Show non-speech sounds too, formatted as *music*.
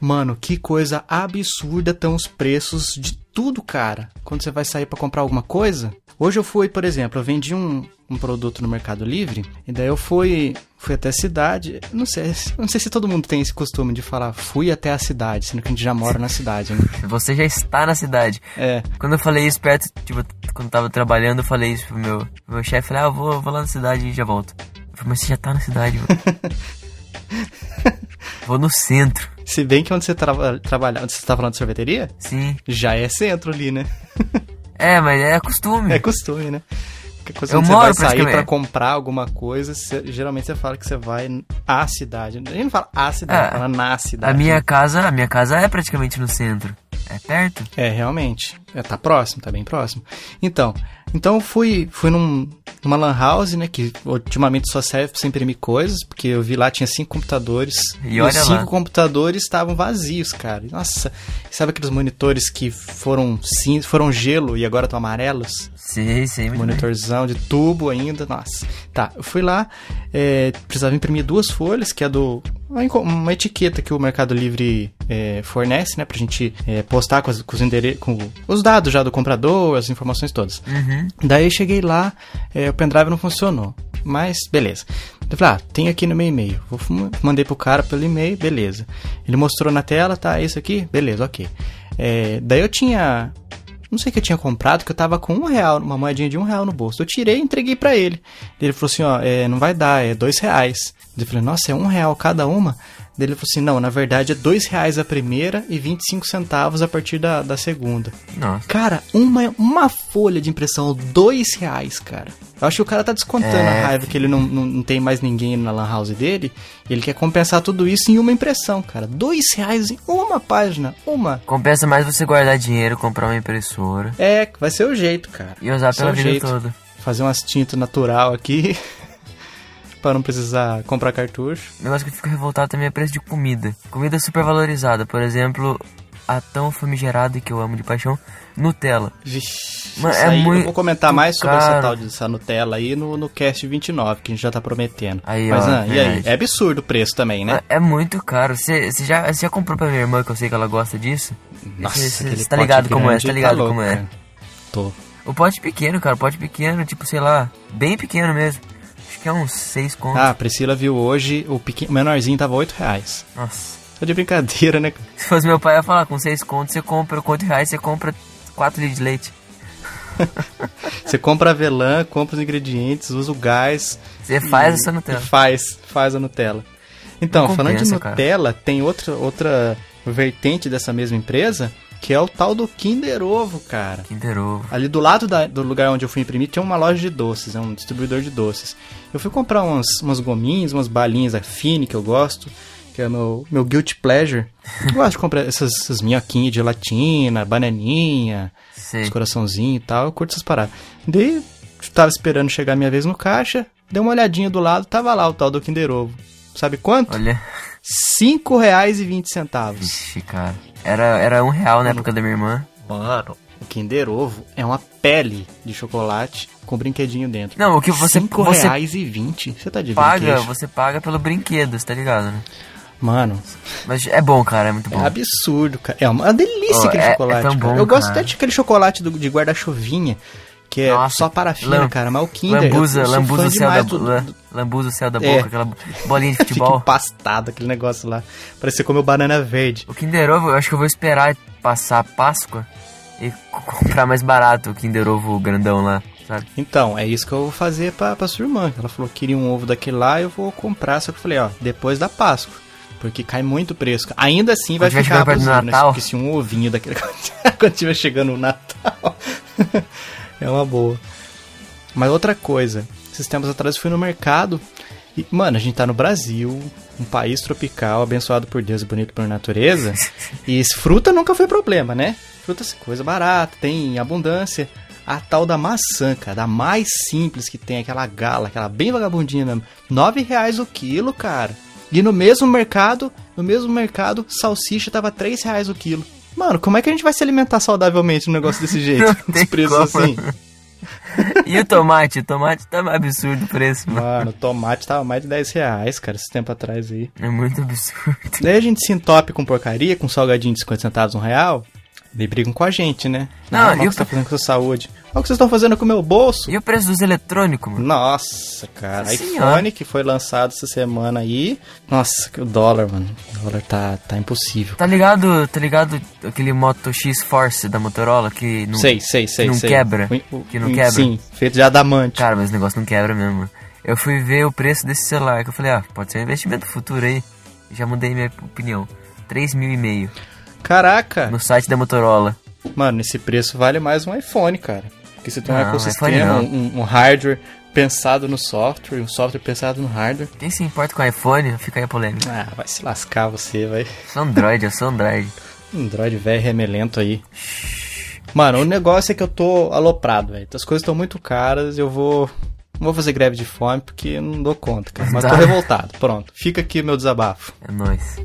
Mano, que coisa absurda estão os preços de tudo, cara. Quando você vai sair para comprar alguma coisa. Hoje eu fui, por exemplo, eu vendi um, um produto no Mercado Livre, e daí eu fui, fui até a cidade. Não sei, *laughs* não sei se todo mundo tem esse costume de falar fui até a cidade, sendo que a gente já mora na cidade, né? *laughs* Você já está na cidade. É. Quando eu falei isso perto, tipo, quando eu tava trabalhando, eu falei isso pro meu, pro meu chefe, falei, ah, eu vou, vou lá na cidade e já volto. Eu falei, mas você já tá na cidade, mano. *laughs* vou no centro. Se bem que onde você traba, trabalha, onde você tá falando de sorveteria, Sim. já é centro ali, né? *laughs* É, mas é costume. É costume, né? Porque quando Eu você moro vai sair pra comprar alguma coisa, você- geralmente você fala que você vai à cidade. A gente não fala a cidade, É, fala na cidade. A minha casa, a minha casa é praticamente no centro. É perto? É, realmente. É, tá próximo, tá bem próximo. Então, então eu fui, fui num, numa lan house, né, que ultimamente só serve pra você imprimir coisas, porque eu vi lá tinha cinco computadores E os olha cinco lá. computadores estavam vazios, cara. Nossa, sabe aqueles monitores que foram cin foram gelo e agora estão amarelos? Sei, sei. muito bem. Monitorzão de tubo ainda, nossa. Tá, eu fui lá, é, precisava imprimir duas folhas, que é do. Uma, etiqueta que o Mercado Livre é, fornece, né? Pra gente é, postar com, as- com os endere- com os dados já do comprador, as informações todas. Uhum. Daí eu cheguei lá, é, o pendrive não funcionou. Mas, beleza. Eu falei, ah, tem aqui no meu e-mail. Vou, mandei pro cara pelo e-mail, beleza. Ele mostrou na tela, tá, isso aqui? Beleza, ok. É, daí eu tinha. Não sei o que eu tinha comprado, que eu tava com um real, uma moedinha de um real no bolso. Eu tirei e entreguei pra ele. Ele falou assim, ó, é, não vai dar, é dois reais. Eu falei, nossa, é um real cada uma? Ele falou assim, não, na verdade é dois reais a primeira e 25 centavos a partir da, da segunda. Nossa. Cara, uma, uma folha de impressão, dois reais, cara. Eu acho que o cara tá descontando É. a raiva que ele não, não, não tem mais ninguém na lan house dele. E ele quer compensar tudo isso em uma impressão, cara. Dois reais em uma página. Uma. Compensa mais você guardar dinheiro, comprar uma impressora É, vai ser o jeito, cara. e usar Vai ser pela vida jeito. toda. Fazer umas tintas natural aqui. *laughs* pra não precisar comprar cartucho. O negócio que eu fico revoltado também é preço de comida. Comida super valorizada. Por exemplo, a tão famigerada que eu amo de paixão, Nutella. Vixe, é aí muito eu vou comentar mais sobre essa tal dessa Nutella aí no, no cast 29, que a gente já tá prometendo. Aí, Mas ó, ah, e aí? É absurdo o preço também, né? É muito caro. Você já, já comprou pra minha irmã, que eu sei que ela gosta disso? Nossa, Você- tá ligado como é, você tá ligado louco, como é. cara. Tô. O pote pequeno, cara, o pote pequeno, tipo, sei lá, bem pequeno mesmo. Acho que é uns 6 contos. Ah, a Priscila viu hoje, o, pequen... o menorzinho tava 8 reais. Nossa. Tô de brincadeira, né? Se fosse meu pai, ia falar, com 6 contos você compra, quanto reais você compra 4 litros de leite. *laughs* Você compra avelã, compra os ingredientes, usa o gás. Você faz essa Nutella. Faz, faz a Nutella. Então, Não falando de compensa, cara. Nutella, tem outra, outra vertente dessa mesma empresa, que é o tal do Kinder Ovo, cara. Kinder Ovo. Ali do lado da- do lugar onde eu fui imprimir tinha uma loja de doces, é um distribuidor de doces. Eu fui comprar umas, umas gominhas, umas balinhas da Fine que eu gosto, que é meu, meu guilty pleasure. *laughs* Eu gosto de comprar essas, essas minhoquinhas de gelatina, bananinha, os coraçãozinhos e tal, eu curto essas paradas. Daí, tava esperando chegar a minha vez no caixa, dei uma olhadinha do lado, tava lá o tal do Kinder Ovo. Sabe quanto? Olha. Cinco reais e vinte centavos. Vixe, cara. Era, era um real na época da minha irmã. Mano, o Kinder Ovo é uma pele de chocolate com brinquedinho dentro. Não, o que você- Cinco você reais e vinte. Você tá de Paga, brinquedo? você paga pelo brinquedo, você tá ligado, né? Mano, Mas é bom, cara, é muito é bom. absurdo, cara. É uma delícia Oh, aquele é- é chocolate, tão cara. bom, Eu gosto cara. até daquele chocolate do- de guarda-chuvinha, que é Nossa, só parafina, lam- cara. Mas o Kinder, Lambuza, lambuza o céu da do- la- do- lambuza o céu da É. boca, aquela bolinha de *laughs* Fica futebol. empastado aquele negócio lá. Parece como banana verde. O Kinder Ovo, eu acho que eu vou esperar passar a Páscoa e co- comprar mais barato o Kinder Ovo grandão lá, sabe? Então, é isso que eu vou fazer pra, pra sua irmã. Ela falou que queria um ovo daquele lá, eu vou comprar. Só que eu falei, ó, depois da Páscoa. Porque cai muito preço. Ainda assim vai ficar chegando perto do abusivo, né? Porque se um ovinho daquele... *laughs* Quando tiver chegando o Natal... *laughs* é uma boa. Mas outra coisa. Esses tempos atrás eu fui no mercado e, mano, a gente tá no Brasil, um país tropical, abençoado por Deus e bonito por natureza. *laughs* e fruta nunca foi problema, né? Fruta é coisa barata, tem em abundância. A tal da maçã, cara, da mais simples que tem, aquela gala, aquela bem vagabundinha mesmo. Nove reais o quilo, cara. E no mesmo mercado, no mesmo mercado, salsicha tava três reais o quilo. Mano, como é que a gente vai se alimentar saudavelmente num negócio desse *laughs* jeito? Preços como. assim. *laughs* E o tomate? O tomate tá absurdo o preço, mano. Mano, o tomate tava mais de 10 reais, cara, esse tempo atrás aí. É muito absurdo. Daí a gente se entope com porcaria, com salgadinho de 50 centavos, um real. Daí brigam com a gente, né? Não, ah, e o o que você tá fazendo com a sua saúde? Olha o que vocês estão fazendo com o meu bolso. E o preço dos eletrônicos, mano? Nossa, cara. Nossa iPhone senhora. que foi lançado essa semana aí. Nossa, que o dólar, mano. O dólar tá, tá impossível. Tá ligado, tá ligado aquele Moto X Force da Motorola que não, sei, sei, sei, não sei. quebra? O- o- Que não o- quebra? Sim, feito de adamante. Cara, mas esse negócio não quebra mesmo. Eu fui ver o preço desse celular, que eu falei, ah, pode ser um investimento futuro aí. Já mudei minha opinião. 3 mil e meio Caraca. no site da Motorola. Mano, esse preço vale mais um iPhone, cara. Porque você tem um Não, ecossistema, um, um hardware pensado no software, um software pensado no hardware. Quem se importa com iPhone, fica aí a polêmica. Ah, vai se lascar você, vai. Sou Android, eu sou Android. Android velho remelento aí. Mano, o negócio é que eu tô aloprado, velho. As coisas estão muito caras, eu vou. Não vou fazer greve de fome porque não dou conta, cara. Mas tô Tá. revoltado. Pronto. Fica aqui o meu desabafo. É nóis.